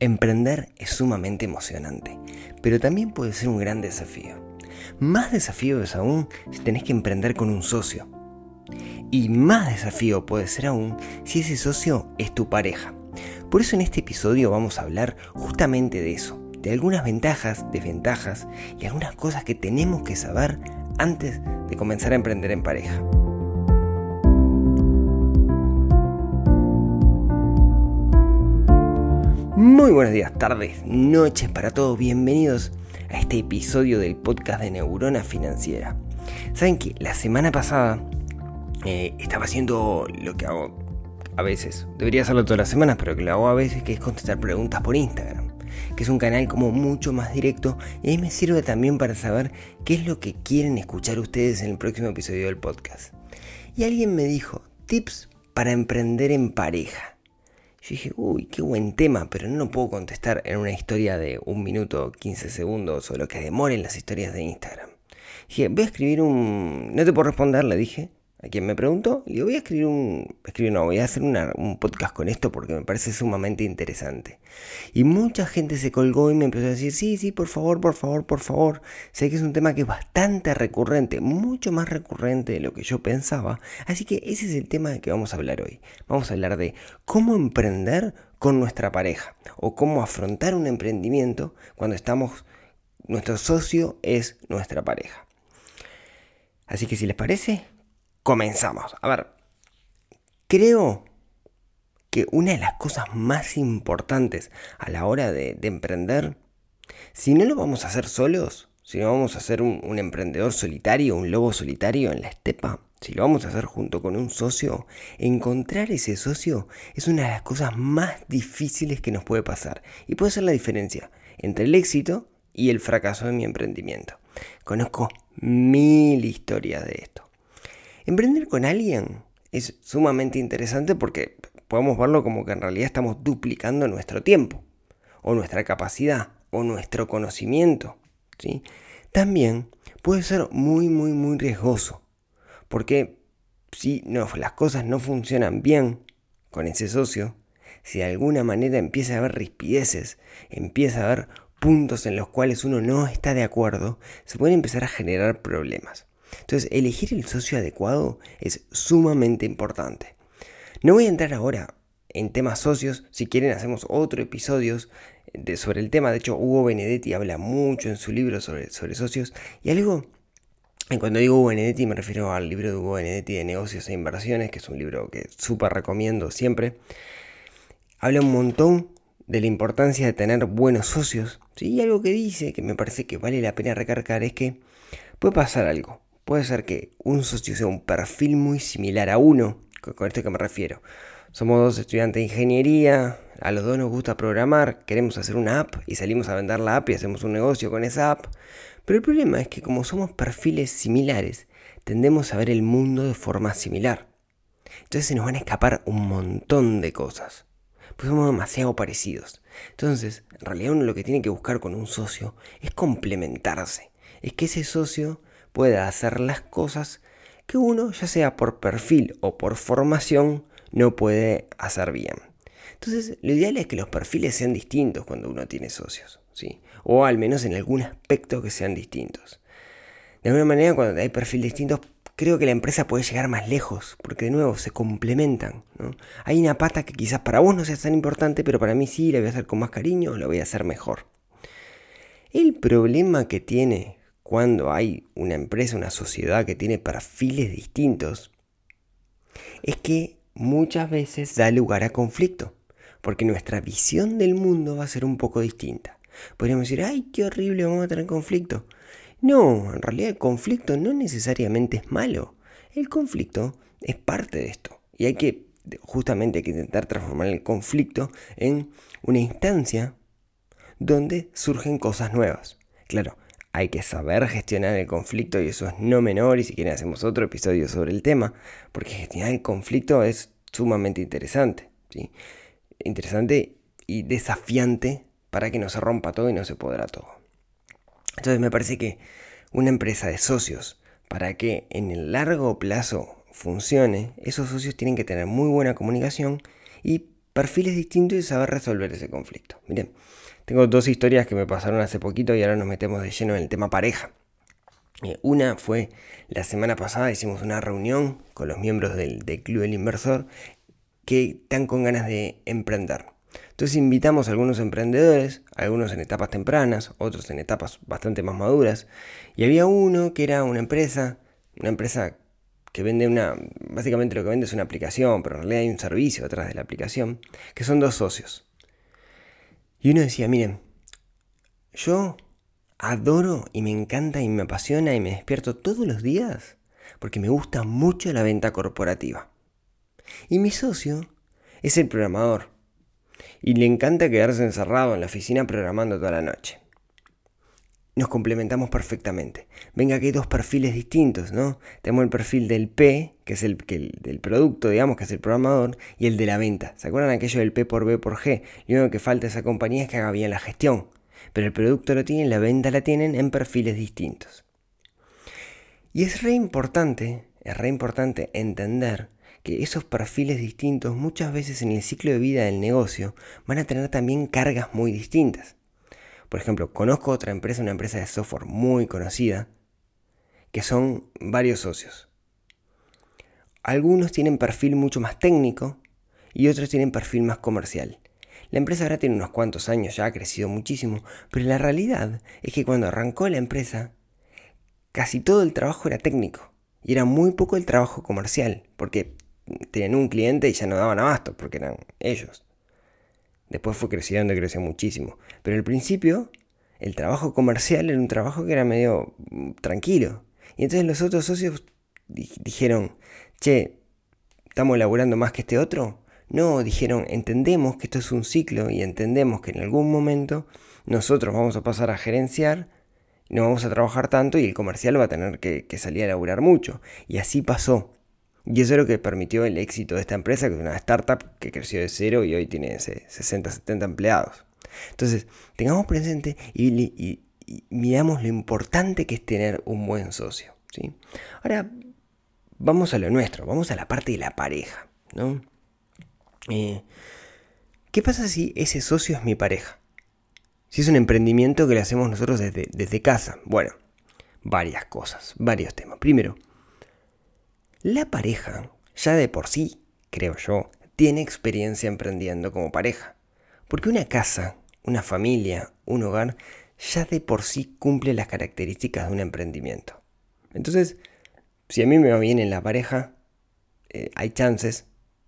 Emprender es sumamente emocionante, pero también puede ser un gran desafío. Más desafío es aún si tenés que emprender con un socio. Y más desafío puede ser aún si ese socio es tu pareja. Por eso en este episodio vamos a hablar justamente de eso, de algunas ventajas, desventajas y algunas cosas que tenemos que saber antes de comenzar a emprender en pareja. Muy buenos días, tardes, noches para todos. Bienvenidos a este episodio del podcast de Neurona Financiera. Saben que la semana pasada eh, estaba haciendo lo que hago a veces. Debería hacerlo todas las semanas, pero que lo hago a veces, que es contestar preguntas por Instagram. Que es un canal como mucho más directo y me sirve también para saber qué es lo que quieren escuchar ustedes en el próximo episodio del podcast. Y alguien me dijo, tips para emprender en pareja. Yo dije, uy, qué buen tema, pero no lo puedo contestar en una historia de un minuto, 15 segundos o lo que demoren las historias de Instagram. Dije, voy a escribir un... No te puedo responder, le dije, a quien me preguntó, le digo, voy a escribir un, escribir, no, voy a hacer un podcast con esto porque me parece sumamente interesante. Y mucha gente se colgó y me empezó a decir, sí, sí, por favor, por favor, por favor. Sé que es un tema que es bastante recurrente, mucho más recurrente de lo que yo pensaba. Así que ese es el tema de que vamos a hablar hoy. Vamos a hablar de cómo emprender con nuestra pareja o cómo afrontar un emprendimiento cuando estamos, nuestro socio es nuestra pareja. Así que si les parece, comenzamos. A ver, creo que una de las cosas más importantes a la hora de, emprender, si no lo vamos a hacer solos, si no vamos a hacer un, emprendedor solitario, un lobo solitario en la estepa, si lo vamos a hacer junto con un socio, encontrar ese socio es una de las cosas más difíciles que nos puede pasar y puede ser la diferencia entre el éxito y el fracaso de mi emprendimiento. Conozco mil historias de esto. Emprender con alguien es sumamente interesante porque podemos verlo como que en realidad estamos duplicando nuestro tiempo, o nuestra capacidad, o nuestro conocimiento. ¿sí? También puede ser muy, muy, muy riesgoso, porque si no, las cosas no funcionan bien con ese socio, si de alguna manera empieza a haber rispideces, empieza a haber puntos en los cuales uno no está de acuerdo, se pueden empezar a generar problemas. Entonces, elegir el socio adecuado es sumamente importante. No voy a entrar ahora en temas socios, si quieren hacemos otro episodio sobre el tema, de hecho Hugo Benedetti habla mucho en su libro sobre, socios. Y algo, cuando digo Hugo Benedetti me refiero al libro de Hugo Benedetti de negocios e inversiones, que es un libro que súper recomiendo siempre, habla un montón de la importancia de tener buenos socios, y algo que dice que me parece que vale la pena recargar es que puede pasar algo, Puede ser que un socio sea un perfil muy similar a uno, con esto que me refiero. Somos dos estudiantes de ingeniería, a los dos nos gusta programar, queremos hacer una app y salimos a vender la app y hacemos un negocio con esa app. Pero el problema es que como somos perfiles similares, tendemos a ver el mundo de forma similar. Entonces se nos van a escapar un montón de cosas. Pues somos demasiado parecidos. Entonces, en realidad uno lo que tiene que buscar con un socio es complementarse. Es que ese socio pueda hacer las cosas que uno, ya sea por perfil o por formación, no puede hacer bien. Entonces, lo ideal es que los perfiles sean distintos cuando uno tiene socios, ¿sí? O al menos en algún aspecto que sean distintos. De alguna manera, cuando hay perfiles distintos, creo que la empresa puede llegar más lejos, porque de nuevo se complementan. Hay una pata que quizás para vos no sea tan importante, pero para mí sí, la voy a hacer con más cariño, la voy a hacer mejor. El problema que tiene cuando hay una empresa, una sociedad que tiene perfiles distintos, es que muchas veces da lugar a conflicto, porque nuestra visión del mundo va a ser un poco distinta. Podríamos decir, ay, qué horrible, vamos a tener conflicto. No, en realidad el conflicto no necesariamente es malo. El conflicto es parte de esto. Y hay que, justamente, hay que intentar transformar el conflicto en una instancia donde surgen cosas nuevas. Claro, hay que saber gestionar el conflicto y eso es no menor y si quieren hacemos otro episodio sobre el tema, porque gestionar el conflicto es sumamente interesante, interesante y desafiante para que no se rompa todo y no se podrá todo. Entonces me parece que una empresa de socios, para que en el largo plazo funcione, esos socios tienen que tener muy buena comunicación y perfiles distintos y saber resolver ese conflicto. Miren, tengo dos historias que me pasaron hace poquito y ahora nos metemos de lleno en el tema pareja. Eh, una fue la semana pasada, hicimos una reunión con los miembros del, Club del Inversor que están con ganas de emprender. Entonces invitamos a algunos emprendedores, algunos en etapas tempranas, otros en etapas bastante más maduras, y había uno que era una empresa, una empresa que vende una, básicamente lo que vende es una aplicación, pero en realidad hay un servicio detrás de la aplicación, que son dos socios. Y uno decía, miren, yo adoro y me encanta y me apasiona y me despierto todos los días porque me gusta mucho la venta corporativa. Y mi socio es el programador y le encanta quedarse encerrado en la oficina programando toda la noche nos complementamos perfectamente. Venga que hay dos perfiles distintos, ¿no? Tenemos el perfil del P, que es el, del producto, digamos, que es el programador, y el de la venta. ¿Se acuerdan aquello del P por B por G? Lo único que falta a esa compañía es que haga bien la gestión. Pero el producto lo tienen, la venta la tienen en perfiles distintos. Y es re importante, es re importante entender que esos perfiles distintos muchas veces en el ciclo de vida del negocio van a tener también cargas muy distintas. Por ejemplo, conozco otra empresa, una empresa de software muy conocida, que son varios socios. Algunos tienen perfil mucho más técnico y otros tienen perfil más comercial. La empresa ahora tiene unos cuantos años, ya ha crecido muchísimo, pero la realidad es que cuando arrancó la empresa, casi todo el trabajo era técnico y era muy poco el trabajo comercial, porque tenían un cliente y ya no daban abasto, porque eran ellos. Después fue creciendo creció muchísimo. Pero al principio, el trabajo comercial era un trabajo que era medio mm, tranquilo. Y entonces los otros socios dijeron, che, ¿estamos elaborando más que este otro? No, dijeron, entendemos que esto es un ciclo y entendemos que en algún momento nosotros vamos a pasar a gerenciar, no vamos a trabajar tanto y el comercial va a tener que, que salir a elaborar mucho. Y así pasó. Y eso es lo que permitió el éxito de esta empresa, que es una startup que creció de cero y hoy tiene 60, 70 empleados. Entonces, tengamos presente y, miramos lo importante que es tener un buen socio. ¿sí? Ahora, vamos a lo nuestro, vamos a la parte de la pareja. ¿no? Eh, ¿Qué pasa si ese socio es mi pareja? Si es un emprendimiento que le hacemos nosotros desde, desde casa. Bueno, varias cosas, varios temas. Primero, la pareja, ya de por sí, creo yo, tiene experiencia emprendiendo como pareja. Porque una casa, una familia, un hogar, ya de por sí cumple las características de un emprendimiento. Entonces, si a mí me va bien en la pareja, eh, hay chances,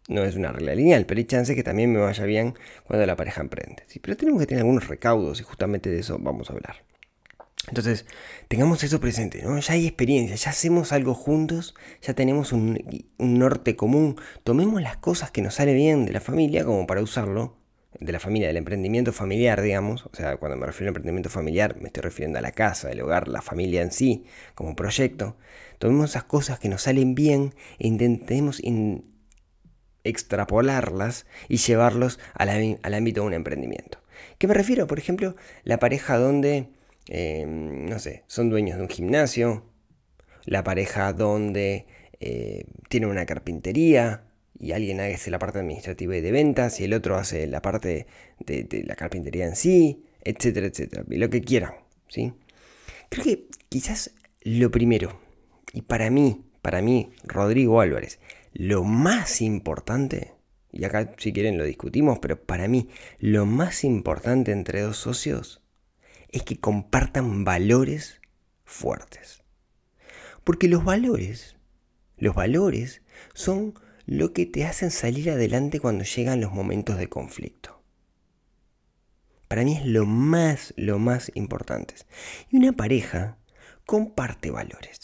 no es una regla lineal, pero hay chances que también me vaya bien cuando la pareja emprende. Pero tenemos que tener algunos recaudos y justamente de eso vamos a hablar. Entonces, tengamos eso presente, ¿no? Ya hay experiencia, ya hacemos algo juntos, ya tenemos un, norte común. Tomemos las cosas que nos sale bien de la familia como para usarlo, de la familia, del emprendimiento familiar, digamos. O sea, cuando me refiero a emprendimiento familiar, me estoy refiriendo a la casa, el hogar, la familia en sí, como proyecto. Tomemos esas cosas que nos salen bien e intentemos extrapolarlas y llevarlos al ámbito de un emprendimiento. ¿Qué me refiero? Por ejemplo, la pareja donde Em, no sé, son dueños de un gimnasio, la pareja donde eh, tiene una carpintería y alguien hace la parte administrativa y de ventas y el otro hace la parte de, la carpintería en sí, etcétera, etcétera, lo que quieran, ¿sí? Creo que quizás lo primero, y para mí, para mí, Rodrigo Álvarez, lo más importante, y acá si quieren lo discutimos, pero para mí lo más importante entre dos socios es que compartan valores fuertes. Porque los valores, los valores son lo que te hacen salir adelante cuando llegan los momentos de conflicto. Para mí es lo más, lo más importante. Y una pareja comparte valores.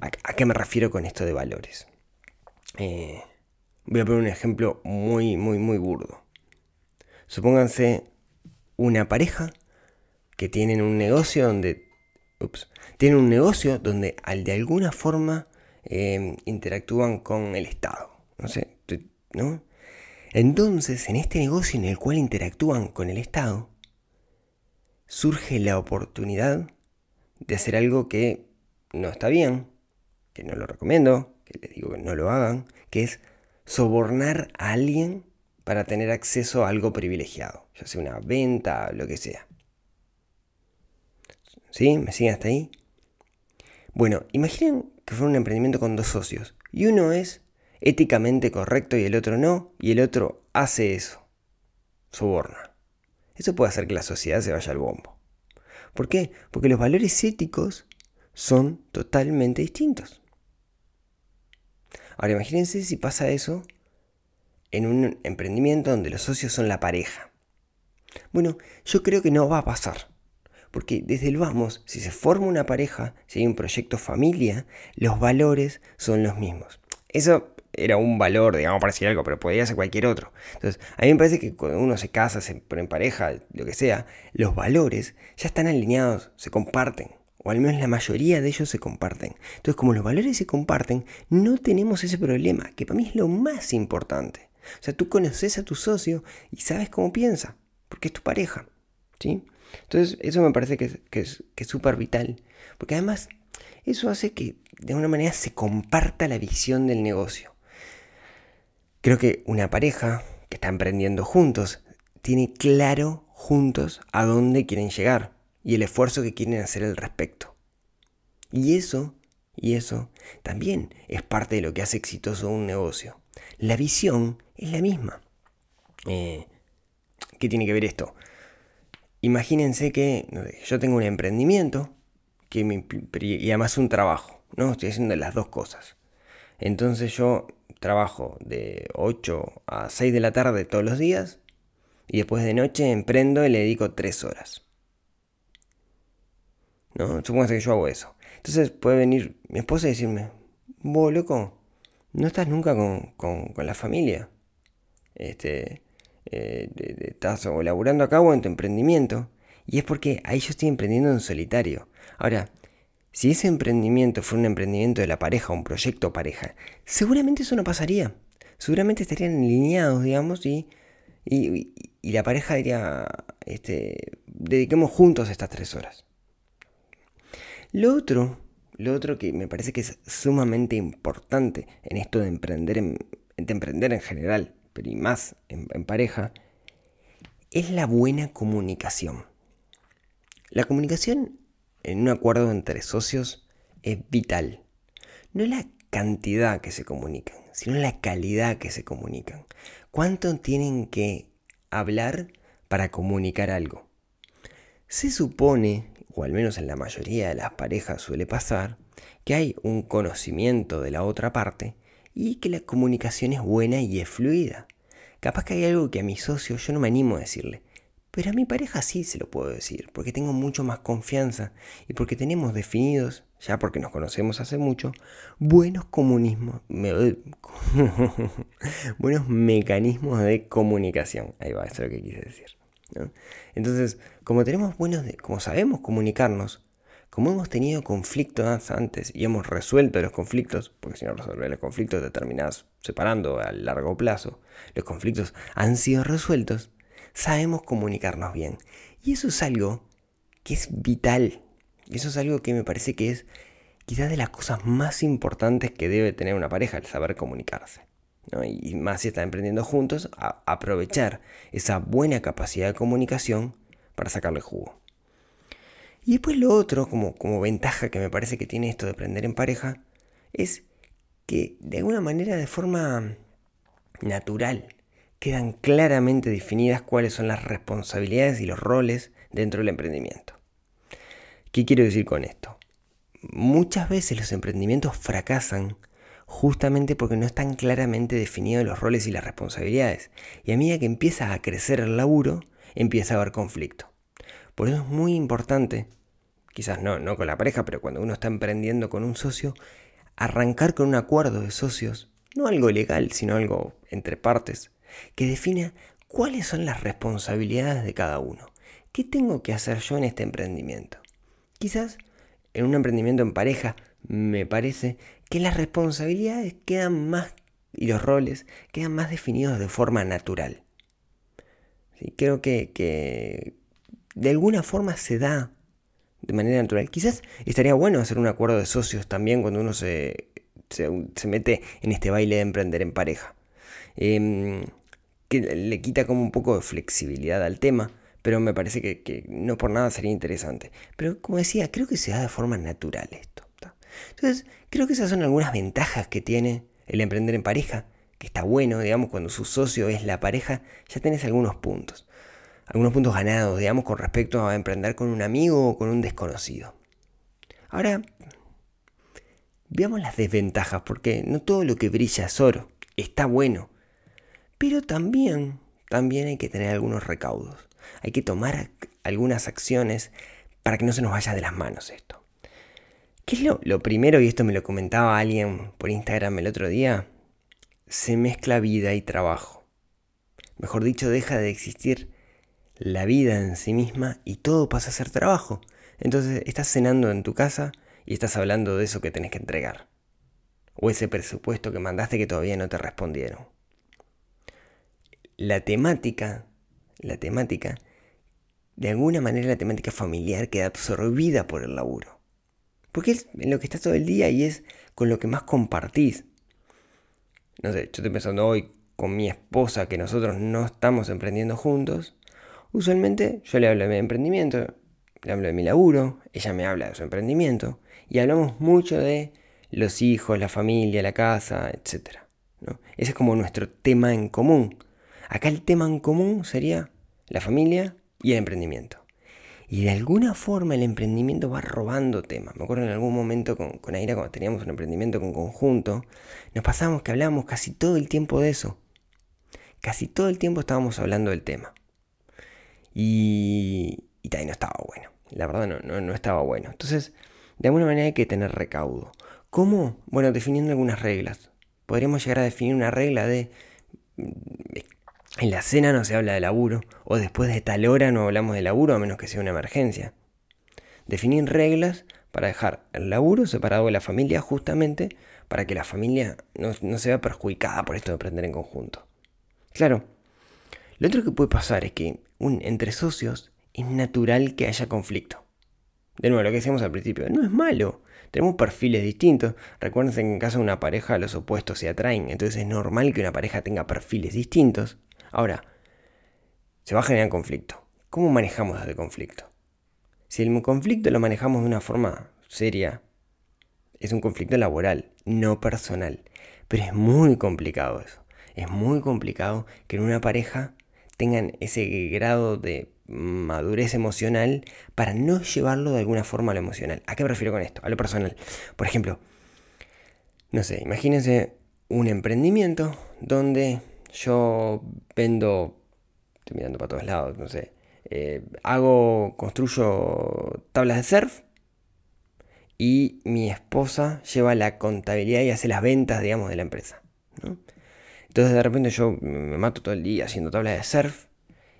¿A, qué me refiero con esto de valores? Eh, voy a poner un ejemplo muy, muy, muy burdo. Supónganse una pareja que tienen un negocio donde, ups, tienen un negocio donde al de alguna forma em, interactúan con el Estado. No sé, ¿no? Entonces, en este negocio en el cual interactúan con el Estado, surge la oportunidad de hacer algo que no está bien, que no lo recomiendo, que les digo que no lo hagan, que es sobornar a alguien para tener acceso a algo privilegiado, ya sea una venta, lo que sea. ¿Sí? ¿Me siguen hasta ahí? Bueno, imaginen que fue un emprendimiento con dos socios y uno es éticamente correcto y el otro no, y el otro hace eso, soborna. Eso puede hacer que la sociedad se vaya al bombo. ¿Por qué? Porque los valores éticos son totalmente distintos. Ahora imagínense si pasa eso en un emprendimiento donde los socios son la pareja. Bueno, yo creo que no va a pasar. Porque desde el vamos, si se forma una pareja, si hay un proyecto familia, los valores son los mismos. Eso era un valor, digamos, para decir algo, pero podría ser cualquier otro. Entonces, a mí me parece que cuando uno se casa, se pone en pareja, lo que sea, los valores ya están alineados, se comparten. O al menos la mayoría de ellos se comparten. Entonces, como los valores se comparten, no tenemos ese problema, que para mí es lo más importante. O sea, tú conoces a tu socio y sabes cómo piensa, porque es tu pareja. ¿sí? Entonces, eso me parece que, que es súper vital. Porque además, eso hace que de alguna manera se comparta la visión del negocio. Creo que una pareja que está emprendiendo juntos tiene claro juntos a dónde quieren llegar y el esfuerzo que quieren hacer al respecto. Y eso, y eso también es parte de lo que hace exitoso un negocio. La visión es la misma. Eh, ¿Qué tiene que ver esto? Imagínense que yo tengo un emprendimiento que me, y además un trabajo, ¿no? Estoy haciendo las dos cosas. Entonces yo trabajo de 8 a 6 de la tarde todos los días y después de noche emprendo y le dedico 3 horas. ¿No? Supongo que yo hago eso. Entonces puede venir mi esposa y decirme, vos loco, no estás nunca con, la familia. Este, eh, estás o laburando a cabo en tu emprendimiento. Y es porque ahí yo estoy emprendiendo en solitario. Ahora, si ese emprendimiento fuera un emprendimiento de la pareja, un proyecto pareja, seguramente eso no pasaría. Seguramente estarían alineados, digamos, y, y, la pareja diría, este, dediquemos juntos estas tres horas. Lo otro, lo otro que me parece que es sumamente importante en esto de emprender en, de emprender en general, y más en, en pareja, es la buena comunicación. La comunicación en un acuerdo entre socios es vital. No la cantidad que se comunican, sino la calidad que se comunican. ¿Cuánto tienen que hablar para comunicar algo? Se supone, o al menos en la mayoría de las parejas suele pasar, que hay un conocimiento de la otra parte y que la comunicación es buena y es fluida. Capaz que hay algo que a mi socio yo no me animo a decirle, pero a mi pareja sí se lo puedo decir, porque tengo mucho más confianza y porque tenemos definidos, ya porque nos conocemos hace mucho, buenos comunismos, buenos mecanismos de comunicación. Ahí va, eso es lo que quise decir. Entonces, como tenemos buenos, como sabemos comunicarnos, como hemos tenido conflictos antes y hemos resuelto los conflictos, porque si no resolver los conflictos te terminás separando a largo plazo, los conflictos han sido resueltos, sabemos comunicarnos bien. Y eso es algo que es vital. Eso es algo que me parece que es quizás de las cosas más importantes que debe tener una pareja, el saber comunicarse. Y más si están emprendiendo juntos, aprovechar esa buena capacidad de comunicación para sacarle jugo. Y después lo otro, como, como ventaja que me parece que tiene esto de aprender en pareja, es que de alguna manera, de forma natural, quedan claramente definidas cuáles son las responsabilidades y los roles dentro del emprendimiento. ¿Qué quiero decir con esto? Muchas veces los emprendimientos fracasan justamente porque no están claramente definidos los roles y las responsabilidades. Y a medida que empieza a crecer el laburo, empieza a haber conflicto. Por eso es muy importante, quizás no, no con la pareja, pero cuando uno está emprendiendo con un socio, arrancar con un acuerdo de socios, no algo legal, sino algo entre partes, que defina cuáles son las responsabilidades de cada uno. ¿Qué tengo que hacer yo en este emprendimiento? Quizás en un emprendimiento en pareja me parece que las responsabilidades quedan más y los roles quedan más definidos de forma natural. Creo que, de alguna forma se da de manera natural. Quizás estaría bueno hacer un acuerdo de socios también cuando uno se, se, mete en este baile de emprender en pareja. Em, que le quita como un poco de flexibilidad al tema, pero me parece que, no por nada sería interesante. Pero como decía, creo que se da de forma natural esto. Entonces, creo que esas son algunas ventajas que tiene el emprender en pareja, que está bueno, digamos, cuando su socio es la pareja, ya tenés algunos puntos. Algunos puntos ganados, digamos, con respecto a emprender con un amigo o con un desconocido. Ahora, veamos las desventajas, porque no todo lo que brilla es oro. Está bueno. Pero también, también hay que tener algunos recaudos. Hay que tomar algunas acciones para que no se nos vaya de las manos esto. ¿Qué es lo, lo primero? Y esto me lo comentaba alguien por Instagram el otro día. Se mezcla vida y trabajo. Mejor dicho, deja de existir la vida en sí misma y todo pasa a ser trabajo. Entonces estás cenando en tu casa y estás hablando de eso que tenés que entregar. O ese presupuesto que mandaste que todavía no te respondieron. La temática la temática, de alguna manera la temática familiar queda absorbida por el laburo. Porque es en lo que estás todo el día y es con lo que más compartís. No sé, yo estoy pensando hoy con mi esposa que nosotros no estamos emprendiendo juntos. Usualmente yo le hablo de mi emprendimiento, le hablo de mi laburo, ella me habla de su emprendimiento y hablamos mucho de los hijos, la familia, la casa, etc. Ese es como nuestro tema en común. Acá el tema en común sería la familia y el emprendimiento. Y de alguna forma el emprendimiento va robando temas. Me acuerdo en algún momento con, con Aira, cuando teníamos un emprendimiento con conjunto, nos pasamos que hablábamos casi todo el tiempo de eso. Casi todo el tiempo estábamos hablando del tema. Y, y también no estaba bueno. La verdad no, no, no estaba bueno. Entonces, de alguna manera hay que tener recaudo. ¿Cómo? Bueno, definiendo algunas reglas. Podríamos llegar a definir una regla de en la cena no se habla de laburo, o después de tal hora no hablamos de laburo a menos que sea una emergencia. Definir reglas para dejar el laburo separado de la familia justamente para que la familia no, se vea perjudicada por esto de aprender en conjunto. Claro, lo otro que puede pasar es que entre socios es natural que haya conflicto. De nuevo, lo que decíamos al principio, no es malo. Tenemos perfiles distintos. Recuerden que en caso de una pareja los opuestos se atraen. Entonces es normal que una pareja tenga perfiles distintos. Ahora, se va a generar conflicto. ¿Cómo manejamos ese conflicto? Si el conflicto lo manejamos de una forma seria, es un conflicto laboral, no personal. Pero es muy complicado eso. Es muy complicado que en una pareja tengan ese grado de madurez emocional para no llevarlo de alguna forma a lo emocional. ¿A qué me refiero con esto? A lo personal. Por ejemplo, no sé, imagínense un emprendimiento donde yo vendo, estoy mirando para todos lados, no sé, eh, hago, construyo tablas de surf y mi esposa lleva la contabilidad y hace las ventas, digamos, de la empresa. Entonces de repente yo me mato todo el día haciendo tablas de surf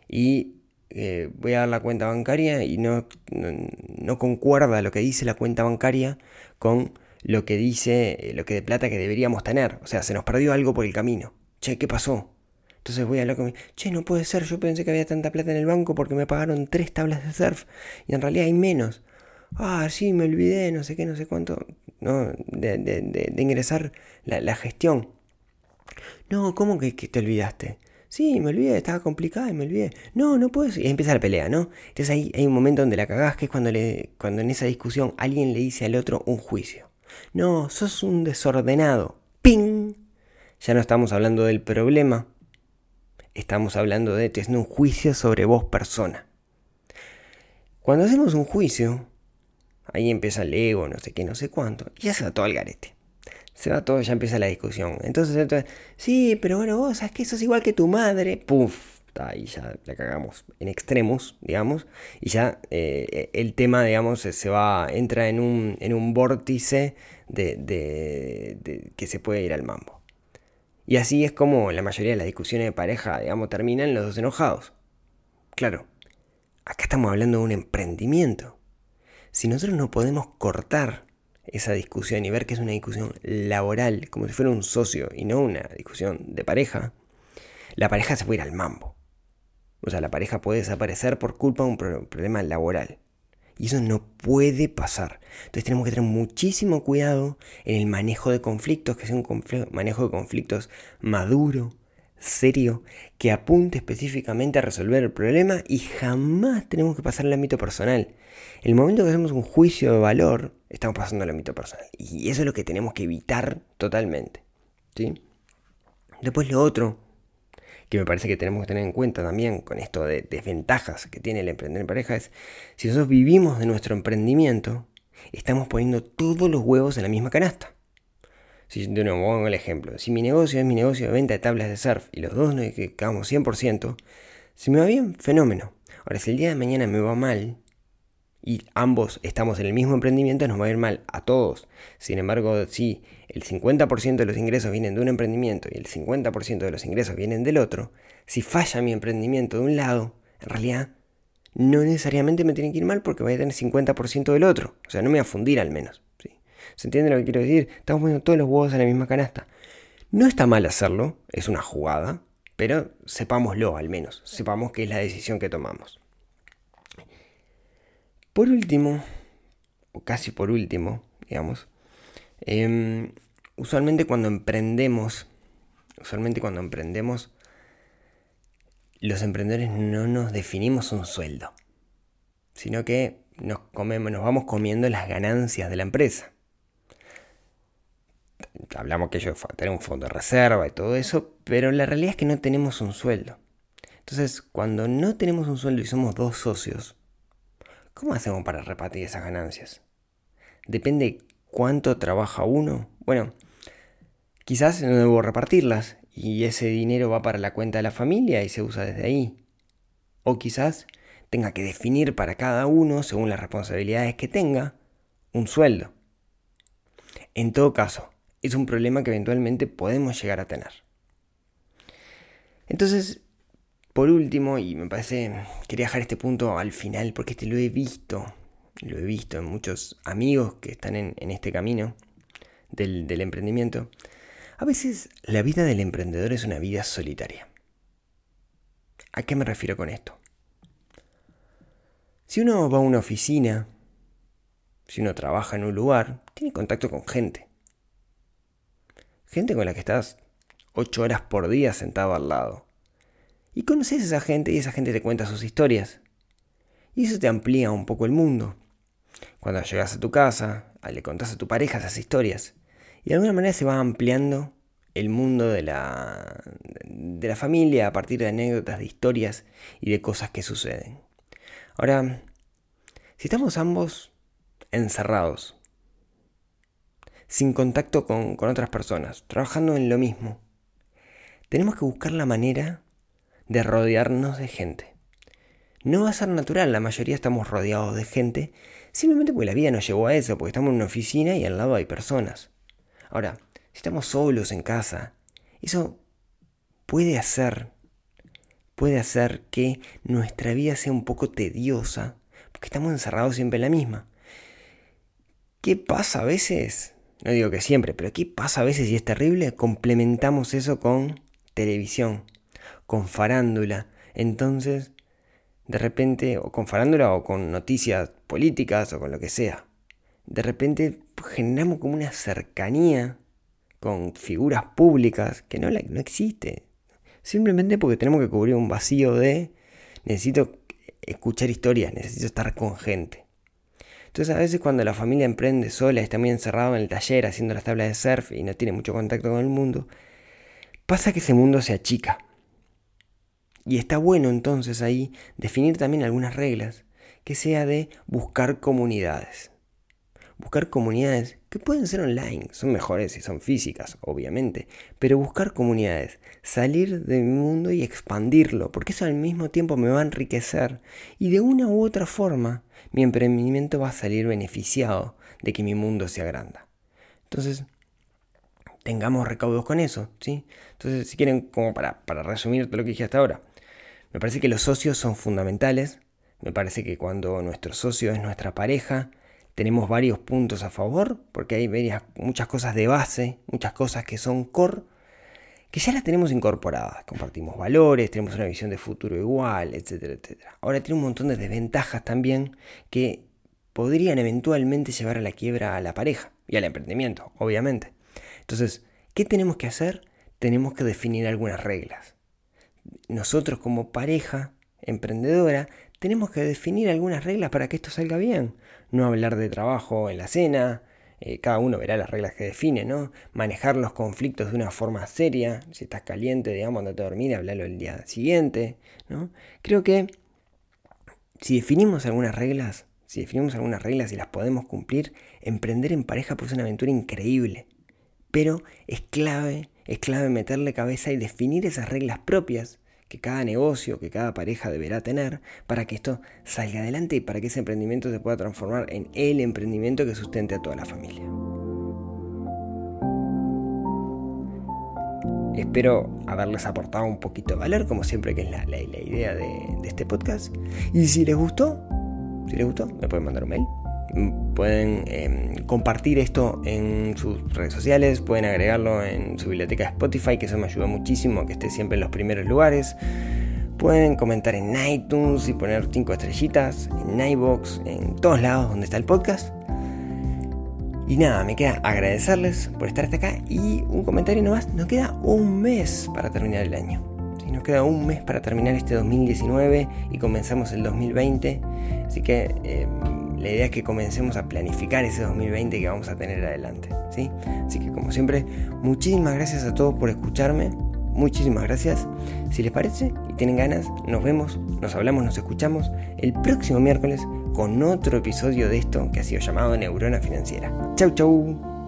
y eh, voy a dar la cuenta bancaria y no, no, concuerda lo que dice la cuenta bancaria con lo que dice eh, lo que de plata que deberíamos tener. O sea, se nos perdió algo por el camino che, ¿qué pasó? Entonces voy a hablar con mi, che, no puede ser, yo pensé que había tanta plata en el banco porque me pagaron tres tablas de surf y en realidad hay menos. Ah, sí, me olvidé, no sé qué, no sé cuánto, no, de, ingresar la, gestión. No, ¿cómo que, te olvidaste? Sí, me olvidé, estaba complicada y me olvidé. No, no puedes. Y empieza la pelea, ¿no? Entonces ahí hay un momento donde la cagás, que es cuando, en esa discusión alguien le dice al otro un juicio. No, sos un desordenado. ¡Ping! Ya no estamos hablando del problema, estamos hablando de tener un juicio sobre vos persona. Cuando hacemos un juicio, ahí empieza el ego, no sé qué, no sé cuánto, y va todo al garete. Se va todo, ya empieza la discusión. Entonces, sí, pero bueno, vos sabes que es igual que tu madre. Puf, ahí ya la cagamos en extremos, digamos, y ya eh, el tema, digamos, se va, entra en un, en un vórtice de, de, que se puede ir al mambo. Y así es como la mayoría de las discusiones de pareja, digamos, terminan los dos enojados. Claro, acá estamos hablando de un emprendimiento. Si nosotros no podemos cortar esa discusión y ver que es una discusión laboral, como si fuera un socio y no una discusión de pareja, la pareja se puede ir al mambo. O sea, la pareja puede desaparecer por culpa de un problema laboral. Y eso no puede pasar. Entonces tenemos que tener muchísimo cuidado en el manejo de conflictos, que sea un manejo de conflictos maduro, serio que apunte específicamente a resolver el problema y jamás tenemos que pasar al ámbito personal. El momento que hacemos un juicio de valor, estamos pasando al ámbito personal. Y eso es lo que tenemos que evitar totalmente. ¿sí? Después lo otro, que me parece que tenemos que tener en cuenta también con esto de desventajas que tiene el emprender en pareja, es si nosotros vivimos de nuestro emprendimiento, estamos poniendo todos los huevos en la misma canasta. Si, de nuevo, pongo el ejemplo. Si mi negocio es mi negocio de venta de tablas de surf y los dos nos quedamos 100%, si me va bien, fenómeno. Ahora, si el día de mañana me va mal y ambos estamos en el mismo emprendimiento, nos va a ir mal a todos. Sin embargo, si el 50% de los ingresos vienen de un emprendimiento y el 50% de los ingresos vienen del otro, si falla mi emprendimiento de un lado, en realidad no necesariamente me tiene que ir mal porque voy a tener 50% del otro. O sea, no me va a fundir al menos. ¿Se entiende lo que quiero decir? Estamos poniendo todos los huevos en la misma canasta. No está mal hacerlo, es una jugada, pero sepámoslo al menos, sepamos que es la decisión que tomamos. Por último, o casi por último, digamos, em, usualmente cuando emprendemos, usualmente cuando emprendemos, los emprendedores no nos definimos un sueldo, sino que nos, comemos, nos vamos comiendo las ganancias de la empresa hablamos que ellos tener un fondo de reserva y todo eso, pero la realidad es que no tenemos un sueldo. Entonces, cuando no tenemos un sueldo y somos dos socios, ¿cómo hacemos para repartir esas ganancias? Depende cuánto trabaja uno. Bueno, quizás no debo repartirlas y ese dinero va para la cuenta de la familia y se usa desde ahí. O quizás tenga que definir para cada uno, según las responsabilidades que tenga, un sueldo. En todo caso, es un problema que eventualmente podemos llegar a tener. Entonces, por último, y me parece, quería dejar este punto al final porque este lo he visto, lo he visto en muchos amigos que están en, este camino del, del emprendimiento. A veces la vida del emprendedor es una vida solitaria. ¿A qué me refiero con esto? Si uno va a una oficina, si uno trabaja en un lugar, tiene contacto con gente gente con la que estás ocho horas por día sentado al lado. Y conoces a esa gente y esa gente te cuenta sus historias. Y eso te amplía un poco el mundo. Cuando llegas a tu casa, le contás a tu pareja esas historias. Y de alguna manera se va ampliando el mundo de la, de la familia a partir de anécdotas, de historias y de cosas que suceden. Ahora, si estamos ambos encerrados, sin contacto con, otras personas, trabajando en lo mismo. Tenemos que buscar la manera de rodearnos de gente. No va a ser natural, la mayoría estamos rodeados de gente, simplemente porque la vida nos llevó a eso, porque estamos en una oficina y al lado hay personas. Ahora, si estamos solos en casa, eso puede hacer, puede hacer que nuestra vida sea un poco tediosa, porque estamos encerrados siempre en la misma. ¿Qué pasa a veces? no digo que siempre, pero ¿qué pasa a veces y es terrible? Complementamos eso con televisión, con farándula. Entonces, de repente, o con farándula o con noticias políticas o con lo que sea, de repente generamos como una cercanía con figuras públicas que no, no existe. Simplemente porque tenemos que cubrir un vacío de necesito escuchar historias, necesito estar con gente. Entonces a veces cuando la familia emprende sola, está muy encerrado en el taller haciendo las tablas de surf y no tiene mucho contacto con el mundo, pasa que ese mundo se achica. Y está bueno entonces ahí definir también algunas reglas, que sea de buscar comunidades. Buscar comunidades que pueden ser online, son mejores si son físicas, obviamente, pero buscar comunidades, salir de mi mundo y expandirlo, porque eso al mismo tiempo me va a enriquecer y de una u otra forma mi emprendimiento va a salir beneficiado de que mi mundo se agranda. Entonces, tengamos recaudos con eso, ¿sí? Entonces, si quieren, como para, para resumir todo lo que dije hasta ahora, me parece que los socios son fundamentales, me parece que cuando nuestro socio es nuestra pareja, tenemos varios puntos a favor, porque hay varias, muchas cosas de base, muchas cosas que son core, que ya las tenemos incorporadas. Compartimos valores, tenemos una visión de futuro igual, etcétera, etcétera. Ahora tiene un montón de desventajas también que podrían eventualmente llevar a la quiebra a la pareja y al emprendimiento, obviamente. Entonces, ¿qué tenemos que hacer? tenemos que definir algunas reglas. Nosotros como pareja emprendedora tenemos que definir algunas reglas para que esto salga bien. No hablar de trabajo en la cena, eh, cada uno verá las reglas que define, ¿no? Manejar los conflictos de una forma seria, si estás caliente, digamos, andate a dormir, hablalo el día siguiente, ¿no? Creo que si definimos algunas reglas, si definimos algunas reglas y las podemos cumplir, emprender en pareja ser una aventura increíble. Pero es clave, es clave meterle cabeza y definir esas reglas propias que cada negocio, que cada pareja deberá tener para que esto salga adelante y para que ese emprendimiento se pueda transformar en el emprendimiento que sustente a toda la familia. Espero haberles aportado un poquito de valor, como siempre que es la, idea de, de este podcast. Y si les gustó, si les gustó, me pueden mandar un mail pueden em, compartir esto en sus redes sociales, pueden agregarlo en su biblioteca de Spotify, que eso me ayuda muchísimo a que esté siempre en los primeros lugares. Pueden comentar en iTunes y poner 5 estrellitas, en iBox, en todos lados donde está el podcast. Y nada, me queda agradecerles por estar hasta acá y un comentario nomás. Nos queda un mes para terminar el año. Nos queda un mes para terminar este 2019 y comenzamos el 2020. Así que em, la idea es que comencemos a planificar ese 2020 que vamos a tener adelante. ¿sí? Así que como siempre, muchísimas gracias a todos por escucharme. Muchísimas gracias. Si les parece y tienen ganas, nos vemos, nos hablamos, nos escuchamos el próximo miércoles con otro episodio de esto que ha sido llamado Neurona Financiera. Chau, chau.